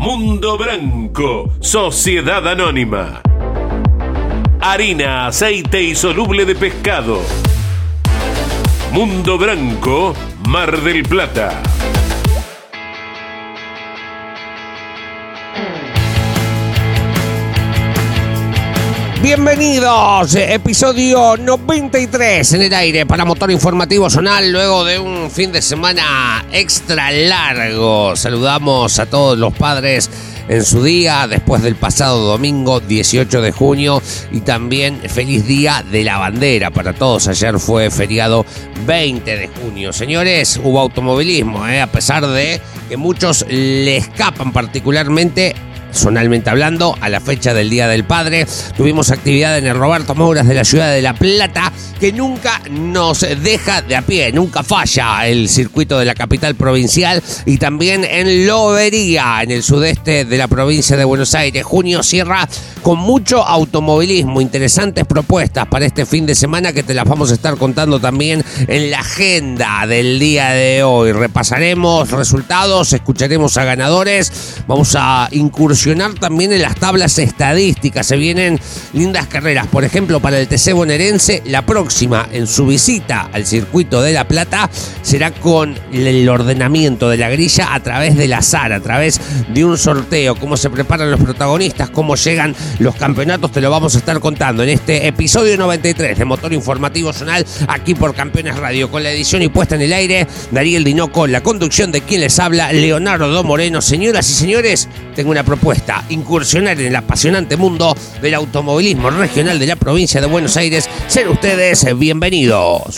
Mundo Branco, Sociedad Anónima. Harina, aceite y soluble de pescado. Mundo Branco, Mar del Plata. Bienvenidos, episodio 93 en el aire para Motor Informativo Zonal luego de un fin de semana extra largo. Saludamos a todos los padres en su día después del pasado domingo 18 de junio y también feliz día de la bandera para todos. Ayer fue feriado 20 de junio. Señores, hubo automovilismo, ¿eh? a pesar de que muchos le escapan particularmente zonalmente hablando, a la fecha del Día del Padre. Tuvimos actividad en el Roberto Mouras de la ciudad de La Plata, que nunca nos deja de a pie, nunca falla el circuito de la capital provincial y también en Lobería, en el sudeste de la provincia de Buenos Aires. Junio cierra con mucho automovilismo, interesantes propuestas para este fin de semana que te las vamos a estar contando también en la agenda del día de hoy. Repasaremos resultados, escucharemos a ganadores, vamos a incursionar también en las tablas estadísticas. Se vienen lindas carreras, por ejemplo, para el TC bonaerense, la próxima en su visita al circuito de La Plata será con el ordenamiento de la grilla a través del azar, a través de un sorteo, cómo se preparan los protagonistas, cómo llegan los campeonatos, te lo vamos a estar contando en este episodio 93 de Motor Informativo Zonal, aquí por Campeones Radio, con la edición y puesta en el aire, Dariel Dinoco, la conducción de quien les habla, Leonardo Moreno. Señoras y señores, tengo una propuesta, incursionar en el apasionante mundo del automovilismo regional de la provincia de Buenos Aires. Ser ustedes bienvenidos.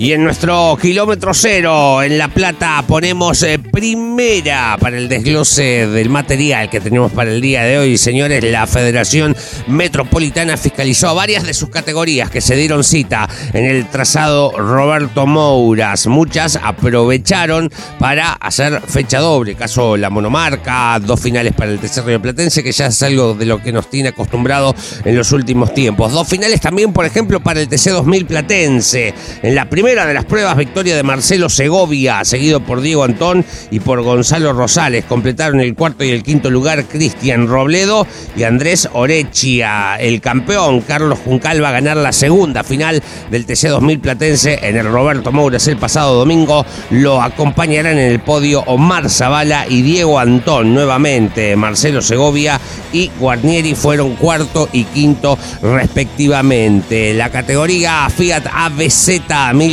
Y en nuestro kilómetro cero, en La Plata, ponemos eh, primera para el desglose del material que tenemos para el día de hoy. Señores, la Federación Metropolitana fiscalizó varias de sus categorías que se dieron cita en el trazado Roberto Mouras. Muchas aprovecharon para hacer fecha doble. Caso la monomarca, dos finales para el tercer Río Platense, que ya es algo de lo que nos tiene acostumbrado en los últimos tiempos. Dos finales también, por ejemplo, para el TC 2000 Platense. En la primera de las pruebas, victoria de Marcelo Segovia, seguido por Diego Antón y por Gonzalo Rosales. Completaron el cuarto y el quinto lugar Cristian Robledo y Andrés Orechia. El campeón Carlos Juncal va a ganar la segunda final del TC 2000 Platense en el Roberto Mouras el pasado domingo. Lo acompañarán en el podio Omar Zavala y Diego Antón nuevamente. Marcelo Segovia y Guarnieri fueron cuarto y quinto respectivamente. La categoría Fiat ABZ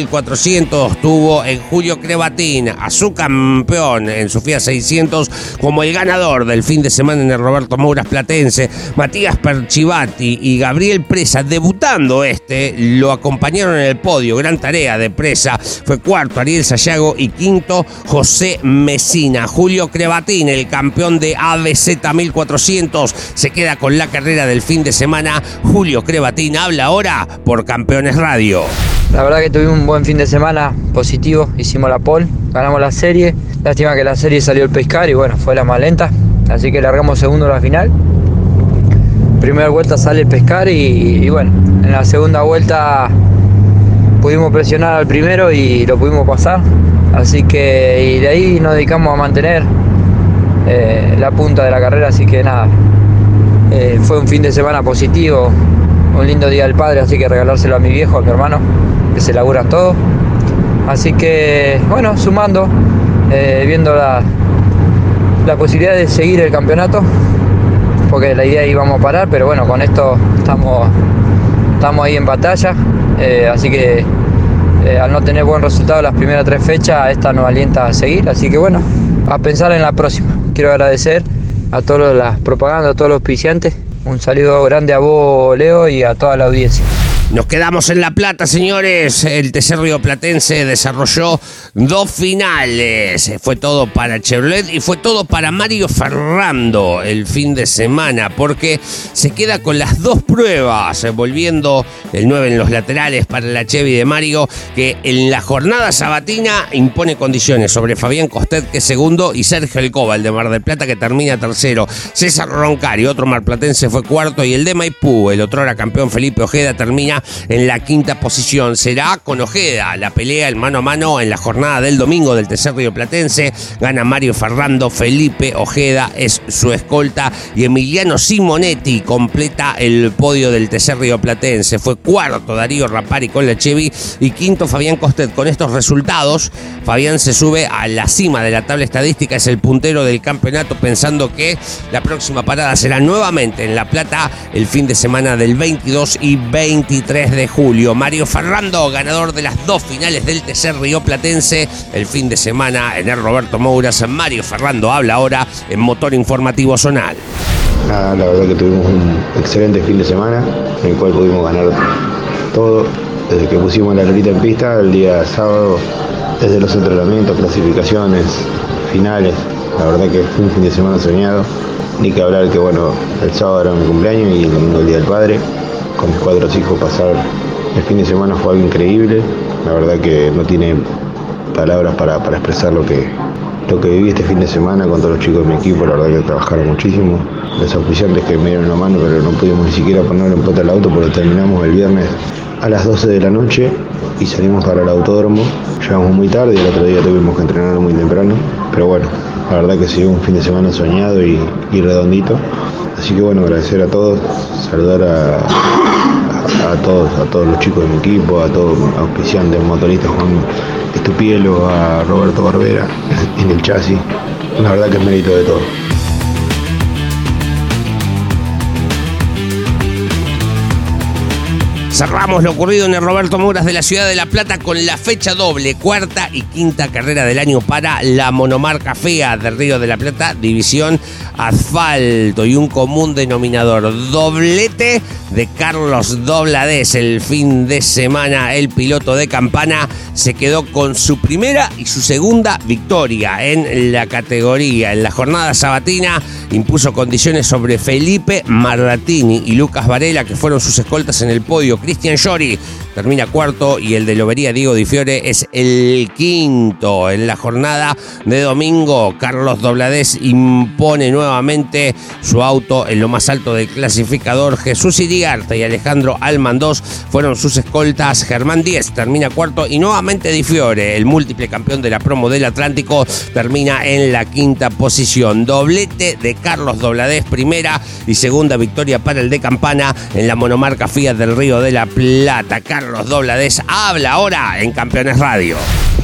1400 tuvo en Julio Crevatín a su campeón en Sofía 600 como el ganador del fin de semana en el Roberto Mouras Platense, Matías Perchivati y Gabriel Presa, debutando este, lo acompañaron en el podio, gran tarea de Presa, fue cuarto Ariel Sayago y quinto José Mesina. Julio Crevatín, el campeón de ABZ 1400, se queda con la carrera del fin de semana. Julio Crevatín habla ahora por Campeones Radio. La verdad que tuvimos un buen fin de semana positivo, hicimos la pole, ganamos la serie. Lástima que la serie salió el pescar y bueno, fue la más lenta, así que largamos segundo a la final. Primera vuelta sale el pescar y, bueno, en la segunda vuelta pudimos presionar al primero y lo pudimos pasar. Así que y de ahí nos dedicamos a mantener eh, la punta de la carrera, así que nada, eh, fue un fin de semana positivo, un lindo día del padre, así que regalárselo a mi viejo, a mi hermano, que se laburan todo. Así que, bueno, sumando, eh, viendo la, la posibilidad de seguir el campeonato, porque la idea íbamos a parar, pero bueno, con esto estamos, estamos ahí en batalla, eh, así que eh, al no tener buen resultado las primeras tres fechas, esta nos alienta a seguir, así que bueno, a pensar en la próxima. Quiero agradecer a todas las propagandas, a todos los auspiciantes. Un saludo grande a vos, Leo, y a toda la audiencia. Nos quedamos en La Plata, señores. El TC Río Platense desarrolló dos finales. Fue todo para Chevrolet y fue todo para Mario Ferrando el fin de semana, porque se queda con las dos pruebas, volviendo el 9 en los laterales para la Chevy de Mario, que en la jornada sabatina impone condiciones sobre Fabián Costet, que es segundo, y Sergio Alcoba, el de Mar del Plata, que termina tercero. César Roncari, otro marplatense, fue cuarto, y el de Maipú, el otro era campeón Felipe Ojeda, termina en la quinta posición. Será con Ojeda la pelea el mano a mano en la jornada del domingo del tercer Río Platense. Gana Mario Ferrando, Felipe Ojeda es su escolta y Emiliano Simonetti completa el podio del tercer Río Platense. Fue cuarto Darío Rapari con la Chevy y quinto Fabián Costet. Con estos resultados, Fabián se sube a la cima de la tabla estadística, es el puntero del campeonato pensando que la próxima parada será nuevamente en La Plata el fin de semana del 22 y 23 3 de julio. Mario Ferrando, ganador de las dos finales del TC Río Platense. El fin de semana en el Roberto Mouras. Mario Ferrando habla ahora en Motor Informativo Zonal. la verdad que tuvimos un excelente fin de semana en el cual pudimos ganar todo. Desde que pusimos la lorita en pista, el día sábado, desde los entrenamientos, clasificaciones, finales. La verdad que fue un fin de semana soñado. Ni que hablar que bueno, el sábado era mi cumpleaños y el domingo el día del padre con mis cuatro hijos pasar el fin de semana fue algo increíble. La verdad que no tiene palabras para, expresar lo que, lo que viví este fin de semana con todos los chicos de mi equipo. La verdad que trabajaron muchísimo. Los oficiantes que me dieron la mano, pero no pudimos ni siquiera poner en pota el auto porque terminamos el viernes a las 12 de la noche y salimos para el autódromo. Llegamos muy tarde y el otro día tuvimos que entrenar muy temprano. Pero bueno, la verdad que sido un fin de semana soñado y, redondito. Así que bueno, agradecer a todos, saludar a, todos, a todos los chicos de mi equipo, a todos auspiciantes, motoristas Juan Estupielo, a Roberto Barbera en el chasis. La verdad que es mérito de todos. Cerramos lo ocurrido en el Roberto Muras de la Ciudad de La Plata con la fecha doble, cuarta y quinta carrera del año para la monomarca fea del Río de la Plata, división asfalto y un común denominador, doblete de Carlos Dobladés. El fin de semana el piloto de campana se quedó con su primera y su segunda victoria en la categoría. En la jornada sabatina impuso condiciones sobre Felipe Marratini y Lucas Varela, que fueron sus escoltas en el podio. Cristian Llori termina cuarto y el de Lobería Diego Di Fiore es el quinto. En la jornada de domingo, Carlos Dobladés impone nuevamente su auto en lo más alto del clasificador. Jesús Iriarte y Alejandro Almandós fueron sus escoltas. Germán Díez termina cuarto y nuevamente Di Fiore, el múltiple campeón de la promo del Atlántico, termina en la quinta posición. Doblete de Carlos Dobladés, primera y segunda victoria para el de Campana en la monomarca Fiat del Río de la Plata. Carlos Dobladés habla ahora en Campeones Radio.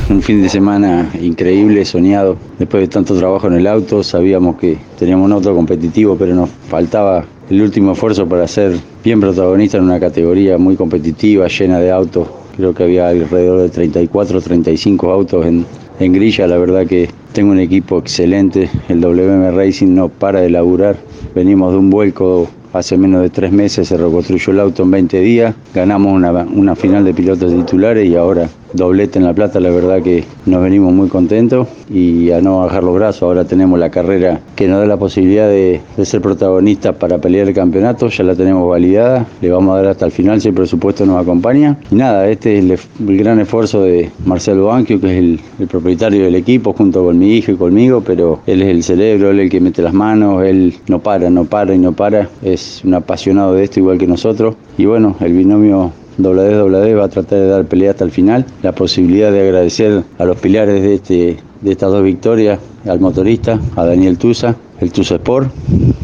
Un fin de semana increíble, soñado. Después de tanto trabajo en el auto, sabíamos que teníamos un auto competitivo, pero nos faltaba el último esfuerzo para ser bien protagonista en una categoría muy competitiva, llena de autos. Creo que había alrededor de 34, 35 autos en, en grilla. La verdad que tengo un equipo excelente. El WM Racing no para de laburar. Venimos de un vuelco Hace menos de tres meses se reconstruyó el auto en 20 días, ganamos una, una final de pilotos titulares y ahora doblete en La Plata, la verdad que nos venimos muy contentos y a no bajar los brazos, ahora tenemos la carrera que nos da la posibilidad de, ser protagonistas para pelear el campeonato, ya la tenemos validada, le vamos a dar hasta el final si el presupuesto nos acompaña. Y nada, este es el, gran esfuerzo de Marcelo Banquio, que es el, el, propietario del equipo, junto con mi hijo y conmigo, pero él es el cerebro, él es el que mete las manos, él no para, no para y no para, es un apasionado de esto igual que nosotros. Y bueno, el binomio Dobladez va a tratar de dar pelea hasta el final. La posibilidad de agradecer a los pilares de, este, de estas dos victorias, al motorista, a Daniel Tusa, el Tusa Sport,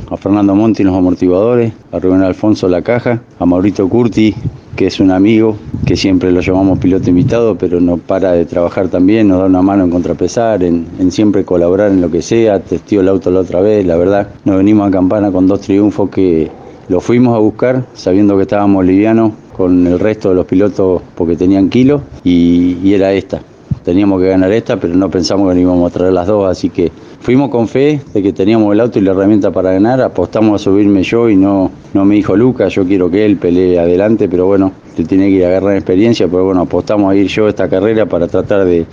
a Fernando Monti los amortiguadores, a Rubén Alfonso la caja, a Maurito Curti, que es un amigo, que siempre lo llamamos piloto invitado, pero no para de trabajar también, nos da una mano en contrapesar, en, en siempre colaborar en lo que sea, testió el auto la otra vez, la verdad, nos venimos a Campana con dos triunfos que lo fuimos a buscar sabiendo que estábamos livianos con el resto de los pilotos porque tenían kilo y, era esta. teníamos que ganar esta, pero no pensamos que íbamos a traer las dos, así que fuimos con fe de que teníamos el auto y la herramienta para ganar, apostamos a subirme yo y no, no me dijo Lucas, yo quiero que él pelee adelante, pero bueno, te tiene que ir a agarrar experiencia, pero bueno, apostamos a ir yo esta carrera para tratar de,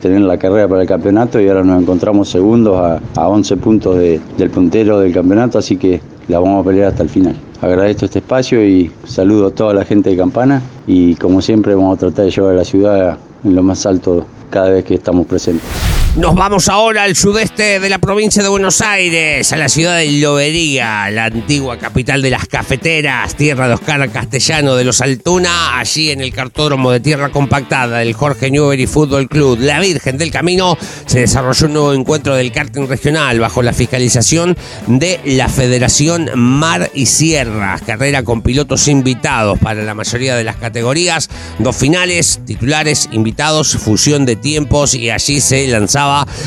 tener la carrera para el campeonato y ahora nos encontramos segundos a, a 11 puntos del puntero del campeonato, así que la vamos a pelear hasta el final. Agradezco este espacio y saludo a toda la gente de Campana y como siempre vamos a tratar de llevar a la ciudad en lo más alto cada vez que estamos presentes. Nos vamos ahora al sudeste de la provincia de Buenos Aires, a la ciudad de Lobería, la antigua capital de las cafeteras, tierra de Oscar Castellano de los Altuna, allí en el cartódromo de tierra compactada del Jorge Newbery Fútbol Club, La Virgen del Camino, se desarrolló un nuevo encuentro del karting regional bajo la fiscalización de la Federación Mar y Sierra, carrera con pilotos invitados para la mayoría de las categorías, dos finales, titulares, invitados, fusión de tiempos y allí se lanzaba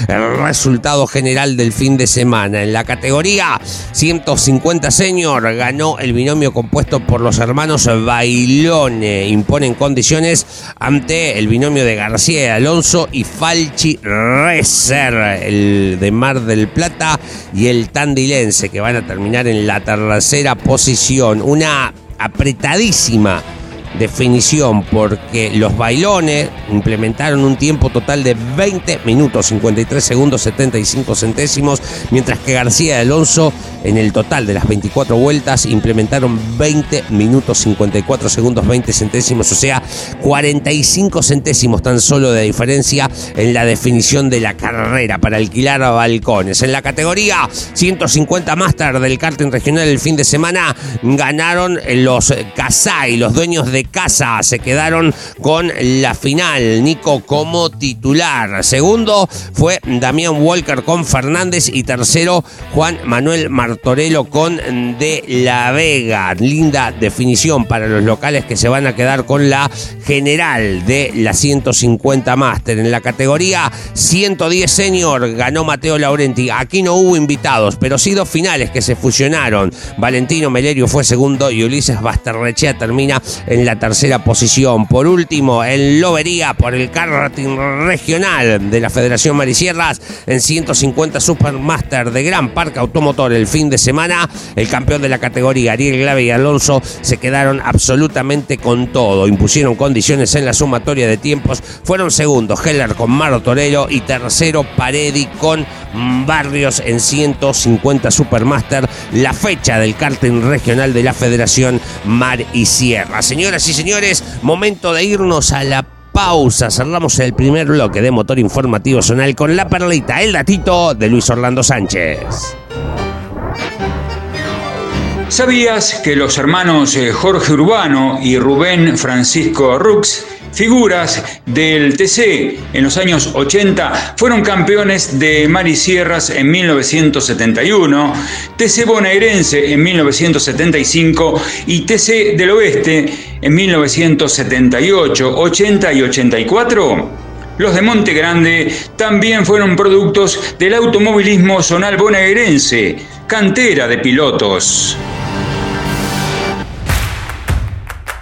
el resultado general del fin de semana. En la categoría 150 senior ganó el binomio compuesto por los hermanos Bailone. Imponen condiciones ante el binomio de García Alonso y Falchi Reser, el de Mar del Plata y el tandilense, que van a terminar en la tercera posición. Una apretadísima definición porque los bailones implementaron un tiempo total de 20 minutos 53 segundos 75 centésimos, mientras que García Alonso en el total de las 24 vueltas implementaron 20 minutos 54 segundos 20 centésimos, o sea, 45 centésimos tan solo de diferencia en la definición de la carrera para alquilar a balcones. En la categoría 150 Master del karting regional el fin de semana ganaron los Casai, los dueños de casa. Se quedaron con la final. Nico como titular. Segundo fue Damián Walker con Fernández y tercero Juan Manuel Martorello con De La Vega. Linda definición para los locales que se van a quedar con la general de la 150 Master. En la categoría 110 Senior ganó Mateo Laurenti. Aquí no hubo invitados, pero sí dos finales que se fusionaron. Valentino Melerio fue segundo y Ulises Basterrechea termina en la tercera posición. Por último, en Lobería por el karting regional de la Federación Marisierras en 150 Supermaster de Gran Parque Automotor el fin de semana. El campeón de la categoría, Ariel Glave y Alonso, se quedaron absolutamente con todo. Impusieron condiciones en la sumatoria de tiempos. Fueron segundos Heller con Maro Torello y tercero Paredi con Barrios en 150 Supermaster. La fecha del karting regional de la Federación Mar y Sierra. Señoras y señores, momento de irnos a la pausa. Cerramos el primer bloque de motor informativo zonal con la perlita, el datito de Luis Orlando Sánchez. ¿Sabías que los hermanos eh, Jorge Urbano y Rubén Francisco Rux figuras del TC en los años 80 fueron campeones de Marisierras en 1971, TC bonaerense en 1975 y TC del Oeste en 1978, 80 y 84. Los de Monte Grande también fueron productos del automovilismo zonal bonaerense, cantera de pilotos.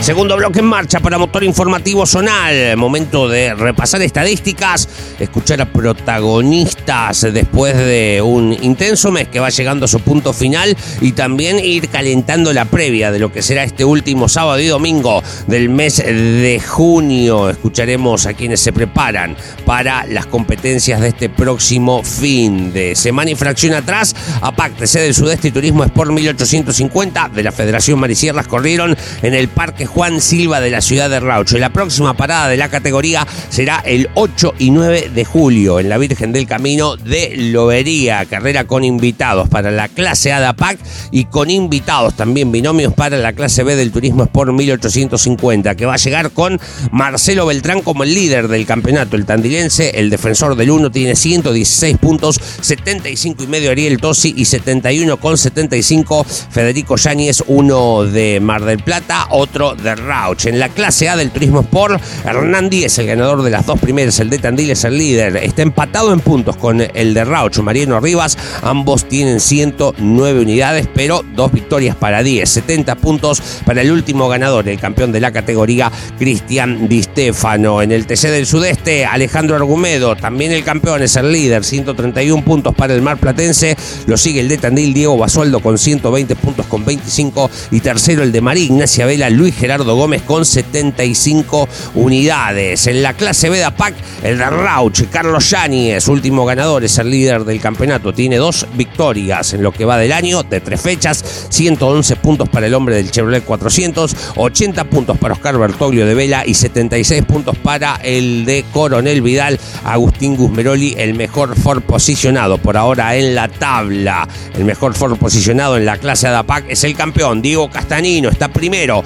Segundo bloque en marcha para Motor Informativo Zonal. Momento de repasar estadísticas, escuchar a protagonistas después de un intenso mes que va llegando a su punto final y también ir calentando la previa de lo que será este último sábado y domingo del mes de junio. Escucharemos a quienes se preparan para las competencias de este próximo fin de semana y fracción atrás. APAC, sede del Sudeste y Turismo Sport 1850 de la Federación Marisierras corrieron en el Parque Juan Silva de la ciudad de Raucho. Y la próxima parada de la categoría será el 8 y 9 de julio en la Virgen del Camino de Lobería. Carrera con invitados para la clase A de APAC y con invitados también binomios para la clase B del Turismo Sport 1850, que va a llegar con Marcelo Beltrán como el líder del campeonato. El tandilense, el defensor del 1, tiene 116 puntos, 75 y medio Ariel Tosi y 71 con 75 Federico Yáñez, uno de Mar del Plata, otro de Rauch. En la clase A del Turismo Sport, Hernán Díez, el ganador de las dos primeras, el de Tandil es el líder. Está empatado en puntos con el de Rauch, Mariano Rivas. Ambos tienen 109 unidades, pero dos victorias para 10. 70 puntos para el último ganador, el campeón de la categoría, Cristian Di Stefano. En el TC del Sudeste, Alejandro Argumedo, también el campeón, es el líder. 131 puntos para el Mar Platense. Lo sigue el de Tandil, Diego Basualdo, con 120 puntos con 25. Y tercero, el de María Ignacia Vela, Luis Gerardo Gerardo Gómez con 75 unidades. En la clase B de APAC, el de Rauch, Carlos Yáñez, último ganador, es el líder del campeonato. Tiene dos victorias en lo que va del año, de tres fechas, 111 puntos para el hombre del Chevrolet 400, 80 puntos para Oscar Bertoglio de Vela y 76 puntos para el de Coronel Vidal, Agustín Guzmeroli, el mejor Ford posicionado por ahora en la tabla. El mejor Ford posicionado en la clase de APAC es el campeón, Diego Castanino, está primero,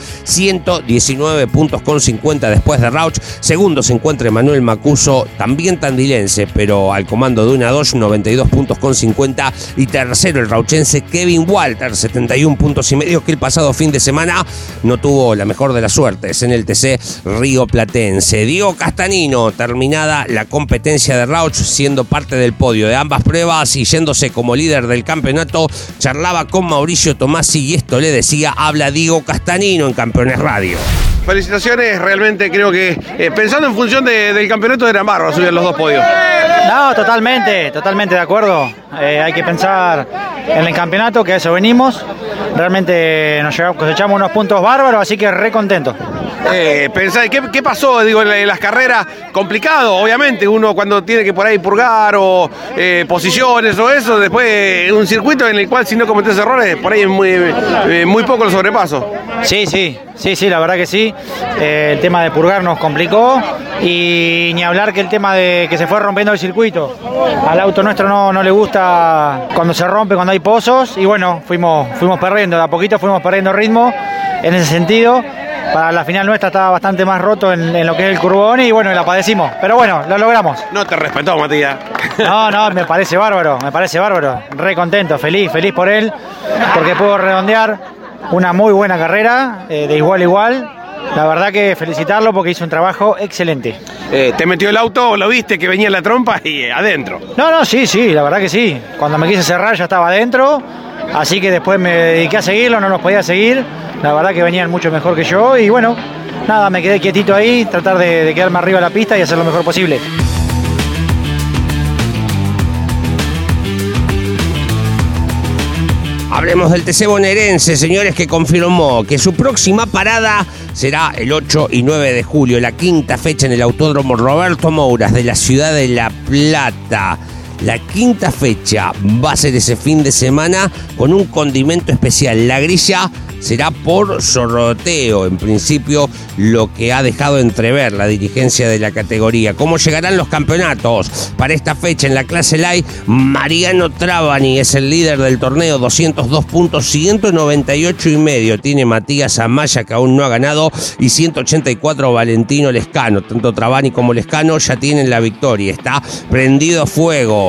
119 puntos con 50 después de Rauch. Segundo se encuentra Manuel Macuso, también tandilense, pero al comando de una 2, 92 puntos con 50. Y tercero el rauchense Kevin Walter, 71 puntos y medio, que el pasado fin de semana no tuvo la mejor de las suertes en el TC Río Platense. Diego Castanino, terminada la competencia de Rauch, siendo parte del podio de ambas pruebas y yéndose como líder del campeonato, charlaba con Mauricio Tomasi y esto le decía, habla Diego Castanino en campeones radio. Felicitaciones, realmente creo que eh, pensando en función del campeonato eran bárbaros subir los dos podios. No, totalmente, totalmente de acuerdo. Eh, hay que pensar en el campeonato, que a eso venimos. Realmente nos cosechamos unos puntos bárbaros, así que re contento. Eh, ¿qué, pasó digo, en las carreras? Complicado, obviamente, uno cuando tiene que por ahí purgar o eh, posiciones o eso, después un circuito en el cual si no cometes errores, por ahí es muy, eh, muy poco el sobrepaso. Sí, sí, sí, sí, la verdad que sí. El tema de purgar nos complicó y ni hablar que el tema de que se fue rompiendo el circuito. Al auto nuestro no, no le gusta cuando se rompe, cuando hay pozos y bueno, fuimos, fuimos perdiendo, de a poquito fuimos perdiendo ritmo en ese sentido para la final nuestra estaba bastante más roto en, en lo que es el curbón y bueno, la padecimos. Pero bueno, lo logramos. No te respetó, Matías. No, no, me parece bárbaro, me parece bárbaro. Re contento, feliz, feliz por él, porque pudo redondear una muy buena carrera, eh, de igual a igual. La verdad que felicitarlo porque hizo un trabajo excelente. Eh, ¿Te metió el auto, lo viste que venía en la trompa y eh, adentro? No, no, sí, sí, la verdad que sí. Cuando me quise cerrar ya estaba adentro, así que después me dediqué a seguirlo, no los podía seguir. La verdad que venían mucho mejor que yo y bueno, nada, me quedé quietito ahí, tratar de, de quedarme arriba de la pista y hacer lo mejor posible. Hablemos del TC bonaerense, señores, que confirmó que su próxima parada será el 8 y 9 de julio, la quinta fecha en el Autódromo Roberto Mouras de la ciudad de La Plata. La quinta fecha va a ser ese fin de semana con un condimento especial. La grilla será por sorteo, en principio lo que ha dejado entrever la dirigencia de la categoría. ¿Cómo llegarán los campeonatos? Para esta fecha en la clase Light, Mariano Trabani es el líder del torneo, 202 puntos, 198 y medio. Tiene Matías Amaya que aún no ha ganado y 184 Valentino Lescano. Tanto Trabani como Lescano ya tienen la victoria. Está prendido a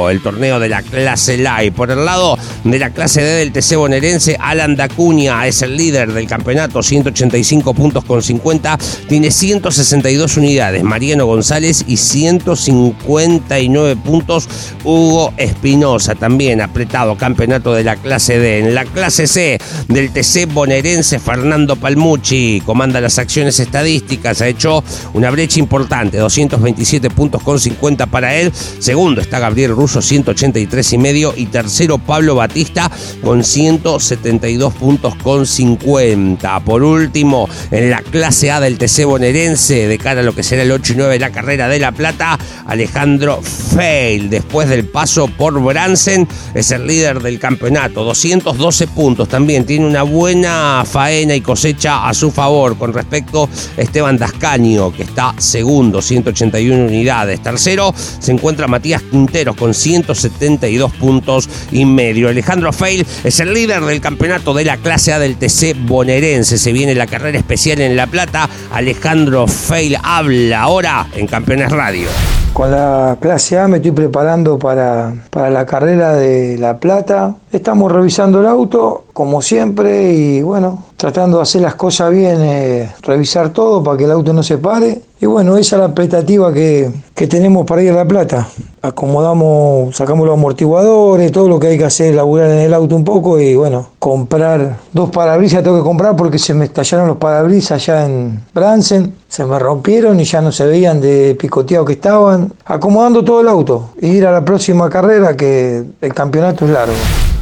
el torneo de la clase Light. Por el lado de la clase D del TC bonaerense, Alan Dacuña es el líder del campeonato, 185 puntos con 50, tiene 162 unidades. Mariano González y 159 puntos. Hugo Espinosa también apretado campeonato de la clase D. En la clase C del TC bonaerense, Fernando Palmucci comanda las acciones estadísticas, ha hecho una brecha importante, 227 puntos con 50 para él. Segundo está Gabriel Russo, 183 y medio. Y tercero Pablo Batista con 172 puntos con 50. Por último, en la clase A del TC bonaerense, de cara a lo que será el 8 y 9 de la carrera de La Plata, Alejandro Feil, después del paso por Bransen, es el líder del campeonato, 212 puntos también, tiene una buena faena y cosecha a su favor con respecto a Esteban Dascaño, que está segundo, 181 unidades. Tercero se encuentra Matías Quinteros con 172 puntos y medio. Alejandro Feil es el líder del campeonato de la clase A del TC bonaerense. Se viene la carrera especial en La Plata. Alejandro Feil habla ahora en Campeones Radio. Con la clase A me estoy preparando para, para la carrera de La Plata. Estamos revisando el auto, como siempre, y bueno, tratando de hacer las cosas bien, eh, revisar todo para que el auto no se pare. Y bueno, esa es la expectativa que, que tenemos para ir a La Plata. Acomodamos, sacamos los amortiguadores, todo lo que hay que hacer, laburar en el auto un poco y bueno, comprar dos parabrisas tengo que comprar porque se me estallaron los parabrisas allá en Bransen, se me rompieron y ya no se veían de picoteado que estaban. Acomodando todo el auto y ir a la próxima carrera que el campeonato es largo.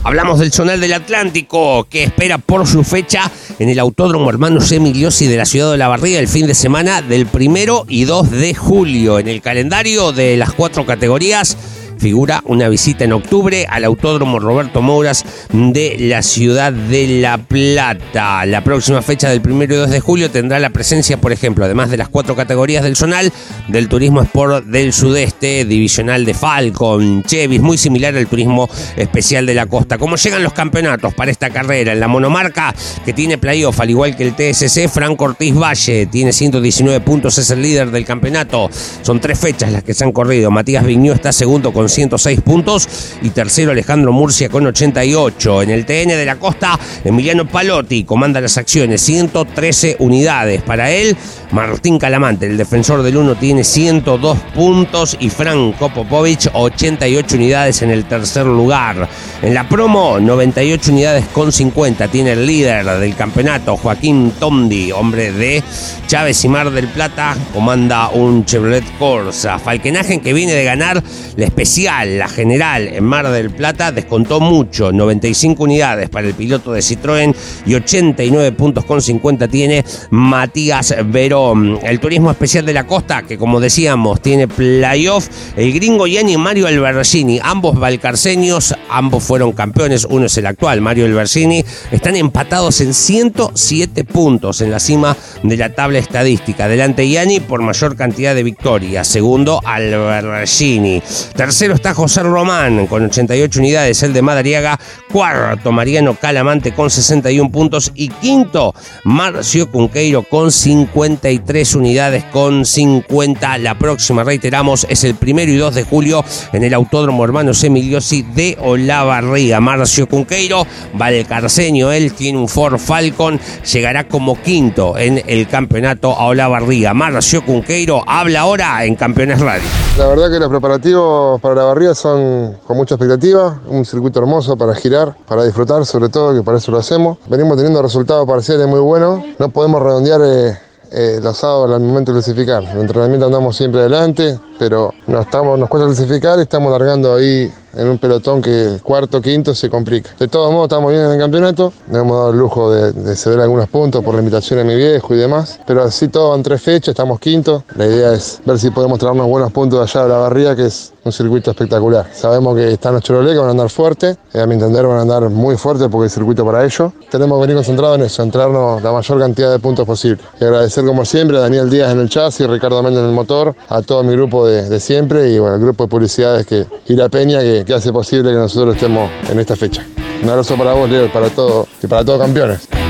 Hablamos del Zonal del Atlántico, que espera por su fecha en el Autódromo Hermanos Emiliosi de la ciudad de La Barriga el fin de semana del primero y 2 de julio. En el calendario de las cuatro categorías figura una visita en octubre al Autódromo Roberto Mouras de la ciudad de La Plata. La próxima fecha del 1 y 2 de julio tendrá la presencia, por ejemplo, además de las cuatro categorías del zonal, del Turismo Sport del Sudeste, Divisional de Falcon, Chevis, muy similar al Turismo Especial de la Costa. ¿Cómo llegan los campeonatos para esta carrera? En la monomarca que tiene playoff, al igual que el TSC, Franco Ortiz Valle tiene 119 puntos, es el líder del campeonato. Son tres fechas las que se han corrido. Matías Viñó está segundo con 106 puntos y tercero Alejandro Murcia con 88. En el TN de la Costa, Emiliano Palotti comanda las acciones, 113 unidades. Para él, Martín Calamante, el defensor del 1, tiene 102 puntos y Franco Popovich 88 unidades en el tercer lugar. En la promo, 98 unidades con 50. Tiene el líder del campeonato, Joaquín Tondi, hombre de Chávez y Mar del Plata, comanda un Chevrolet Corsa. Falkenagen que viene de ganar la la general en Mar del Plata, descontó mucho, 95 unidades para el piloto de Citroën y 89 puntos con 50 tiene Matías Verón. El turismo especial de la costa, que como decíamos, tiene playoff, el gringo Yanni Mario Albergini, ambos valcarceños, ambos fueron campeones, uno es el actual, Mario Albergini, están empatados en 107 puntos en la cima de la tabla estadística. Delante Yanni por mayor cantidad de victorias, segundo Albergini. Tercero Tercero está José Román con 88 unidades, el de Madariaga. Cuarto, Mariano Calamante con 61 puntos. Y quinto, Marcio Cunqueiro con 53 unidades con 50. La próxima, reiteramos, es el primero y 2 de julio en el Autódromo Hermanos Emiliosi de Olavarría. Marcio Cunqueiro, Valcarceño, él tiene un Ford Falcon, llegará como quinto en el campeonato a Olavarría. Marcio Cunqueiro habla ahora en Campeones Radio. La verdad que los preparativos para la barría son con mucha expectativa, un circuito hermoso para girar, para disfrutar sobre todo, que para eso lo hacemos. Venimos teniendo resultados parciales muy buenos, no podemos redondear eh, eh, los sábados al momento de clasificar. En el entrenamiento andamos siempre adelante, pero nos, estamos, nos cuesta clasificar y estamos largando ahí en un pelotón que cuarto, quinto se complica. De todos modos, estamos bien en el campeonato. Nos hemos dado el lujo de, ceder algunos puntos por la invitación a mi viejo y demás. Pero así todo en tres fechas, estamos quinto. La idea es ver si podemos traer unos buenos puntos de allá de la barría, que es un circuito espectacular. Sabemos que están los Chevrolet que van a andar fuerte, y a mi entender van a andar muy fuerte porque es circuito para ellos. Tenemos que venir concentrados en eso, entrarnos la mayor cantidad de puntos posible. Y agradecer como siempre a Daniel Díaz en el chasis, Ricardo Méndez en el motor, a todo mi grupo de, siempre y bueno, el grupo de publicidades que, y la Peña que, que hace posible que nosotros estemos en esta fecha. Un abrazo para vos, Leo, para todo y para todos campeones.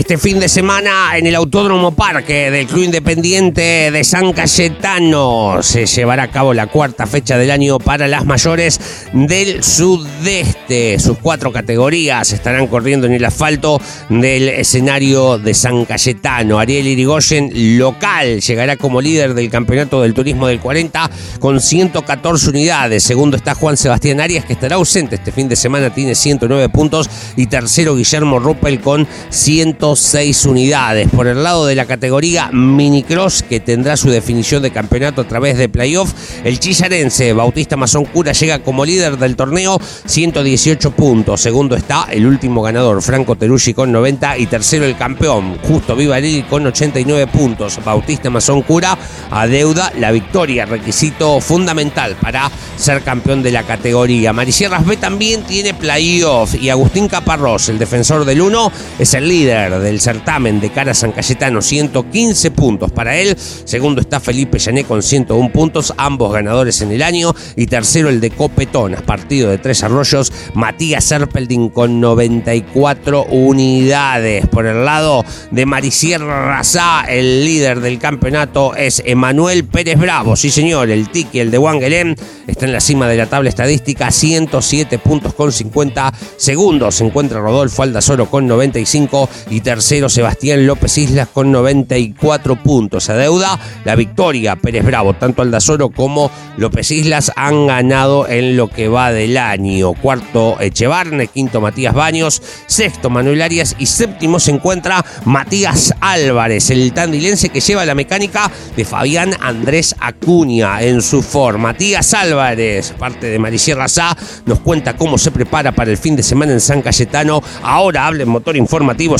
Este fin de semana en el Autódromo Parque del Club Independiente de San Cayetano se llevará a cabo la cuarta fecha del año para las mayores del sudeste. Sus cuatro categorías estarán corriendo en el asfalto del escenario de San Cayetano. Ariel Irigoyen, local, llegará como líder del campeonato del turismo del 40 con 114 unidades. Segundo está Juan Sebastián Arias, que estará ausente este fin de semana, tiene 109 puntos. Y tercero Guillermo Ruppel con 100 seis unidades. Por el lado de la categoría minicross, que tendrá su definición de campeonato a través de playoff, el chillarense Bautista Mazón Cura llega como líder del torneo, 118 puntos. Segundo está el último ganador, Franco Teruggi con 90 y tercero el campeón, Justo Vivarelli con 89 puntos. Bautista Mazón Cura adeuda la victoria, requisito fundamental para ser campeón de la categoría. Marisierras B también tiene playoff y Agustín Caparrós, el defensor del 1, es el líder del certamen de cara a San Cayetano, 115 puntos para él. Segundo está Felipe Llané con 101 puntos, ambos ganadores en el año. Y tercero el de Copetonas, partido de Tres Arroyos, Matías Serpelding con 94 unidades. Por el lado de Marisierra Razá, el líder del campeonato es Emanuel Pérez Bravo. Sí, señor, el Tiki, el de Wangelén, está en la cima de la tabla estadística, 107 puntos con 50. Segundo se encuentra Rodolfo Aldazoro con 95 y tercero Sebastián López Islas con 94 puntos. A deuda la victoria Pérez Bravo, tanto Aldazoro como López Islas han ganado en lo que va del año. Cuarto Echevarne, quinto Matías Baños, sexto Manuel Arias y séptimo se encuentra Matías Álvarez, el tandilense que lleva la mecánica de Fabián Andrés Acuña en su forma. Matías Álvarez, parte de Marisierra Sá, nos cuenta cómo se prepara para el fin de semana en San Cayetano. Ahora habla en motor informativo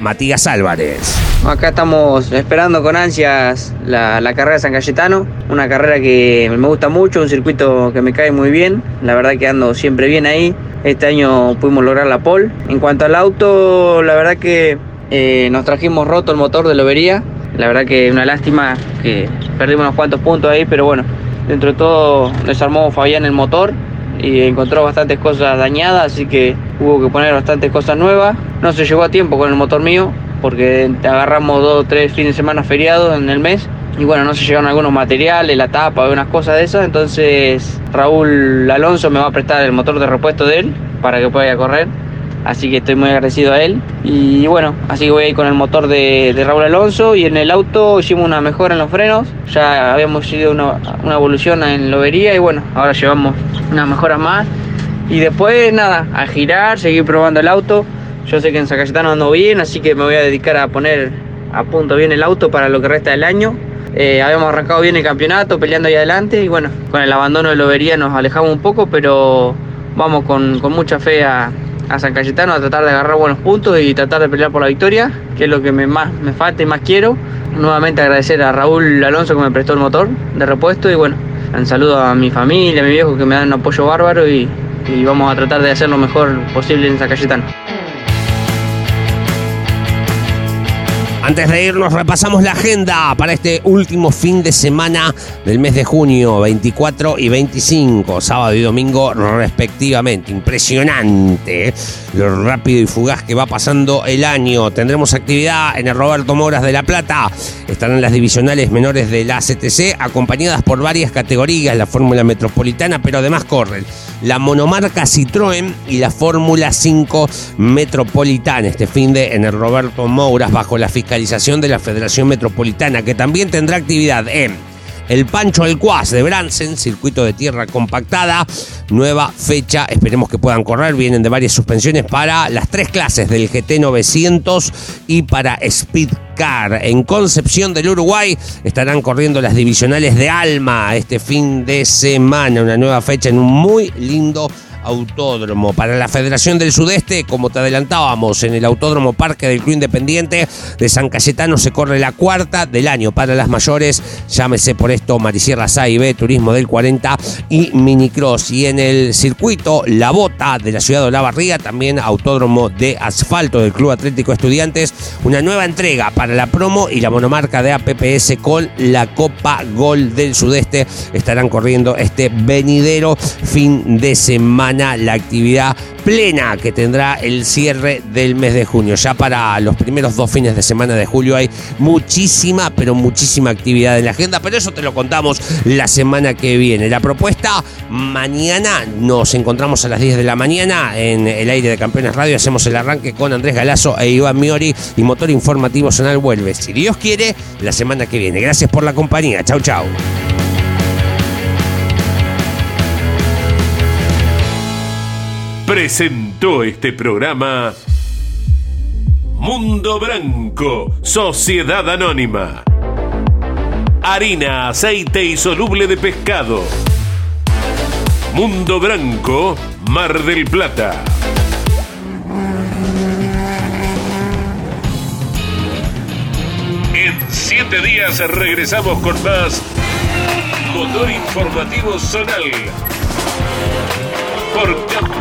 Matías Álvarez. Acá estamos esperando con ansias la, carrera de San Cayetano, una carrera que me gusta mucho, un circuito que me cae muy bien, la verdad que ando siempre bien ahí. Este año pudimos lograr la pole. En cuanto al auto, la verdad que eh, nos trajimos roto el motor de lobería. La verdad que una lástima que perdimos unos cuantos puntos ahí, pero bueno, dentro de todo desarmó Fabián el motor y encontró bastantes cosas dañadas, así que hubo que poner bastantes cosas nuevas. No se llegó a tiempo con el motor mío, porque agarramos dos o tres fines de semana feriados en el mes. Y bueno, no se llegaron algunos materiales, la tapa, algunas cosas de esas. Entonces Raúl Alonso me va a prestar el motor de repuesto de él para que pueda correr así que estoy muy agradecido a él. Y bueno, así que voy a ir con el motor de, Raúl Alonso y en el auto hicimos una mejora en los frenos, ya habíamos sido una, evolución en lobería y bueno, ahora llevamos una mejora más. Y después nada, a girar, seguir probando el auto. Yo sé que en Zacayetano ando bien, así que me voy a dedicar a poner a punto bien el auto para lo que resta del año. Eh, habíamos arrancado bien el campeonato, peleando ahí adelante y bueno, con el abandono de lobería nos alejamos un poco, pero vamos con, mucha fe a, San Cayetano a tratar de agarrar buenos puntos y tratar de pelear por la victoria, que es lo que más me falta y más quiero. Nuevamente agradecer a Raúl Alonso que me prestó el motor de repuesto y bueno, un saludo a mi familia, a mi viejo que me dan un apoyo bárbaro y vamos a tratar de hacer lo mejor posible en San Cayetano. Antes de irnos, repasamos la agenda para este último fin de semana del mes de junio, 24 y 25, sábado y domingo respectivamente. Impresionante ¿eh? lo rápido y fugaz que va pasando el año. Tendremos actividad en el Roberto Moras de La Plata. Estarán las divisionales menores de la CTC, acompañadas por varias categorías, la Fórmula Metropolitana, pero además corren la monomarca Citroën y la Fórmula 5 Metropolitana. Este fin de en el Roberto Mouras bajo la fiscalización de la Federación Metropolitana, que también tendrá actividad en el Pancho El Cuas de Bransen, circuito de tierra compactada. Nueva fecha, esperemos que puedan correr. Vienen de varias suspensiones para las tres clases del GT 900 y para Speed Car. En Concepción del Uruguay estarán corriendo las divisionales de Alma este fin de semana. Una nueva fecha en un muy lindo autódromo. Para la Federación del Sudeste, como te adelantábamos, en el Autódromo Parque del Club Independiente de San Cayetano se corre la cuarta del año para las mayores. Llámese por esto Marisierra A y B, Turismo del 40 y Minicross. Y en el circuito La Bota de la ciudad de Olavarría, también Autódromo de Asfalto del Club Atlético Estudiantes, una nueva entrega para la promo y la monomarca de APPS con la Copa Gol del Sudeste. Estarán corriendo este venidero fin de la actividad plena que tendrá el cierre del mes de junio. Ya para los primeros dos fines de semana de julio hay muchísima, pero muchísima actividad en la agenda, pero eso te lo contamos la semana que viene. La propuesta, mañana nos encontramos a las 10 de la mañana en el aire de Campeones Radio, hacemos el arranque con Andrés Galazo e Iván Miori y Motor Informativo Zonal vuelve, si Dios quiere, la semana que viene. Gracias por la compañía. Chau, chau. Presentó este programa Mundo Branco, Sociedad Anónima. Harina, aceite y soluble de pescado. Mundo Branco, Mar del Plata. En siete días regresamos con más Motor Informativo Zonal por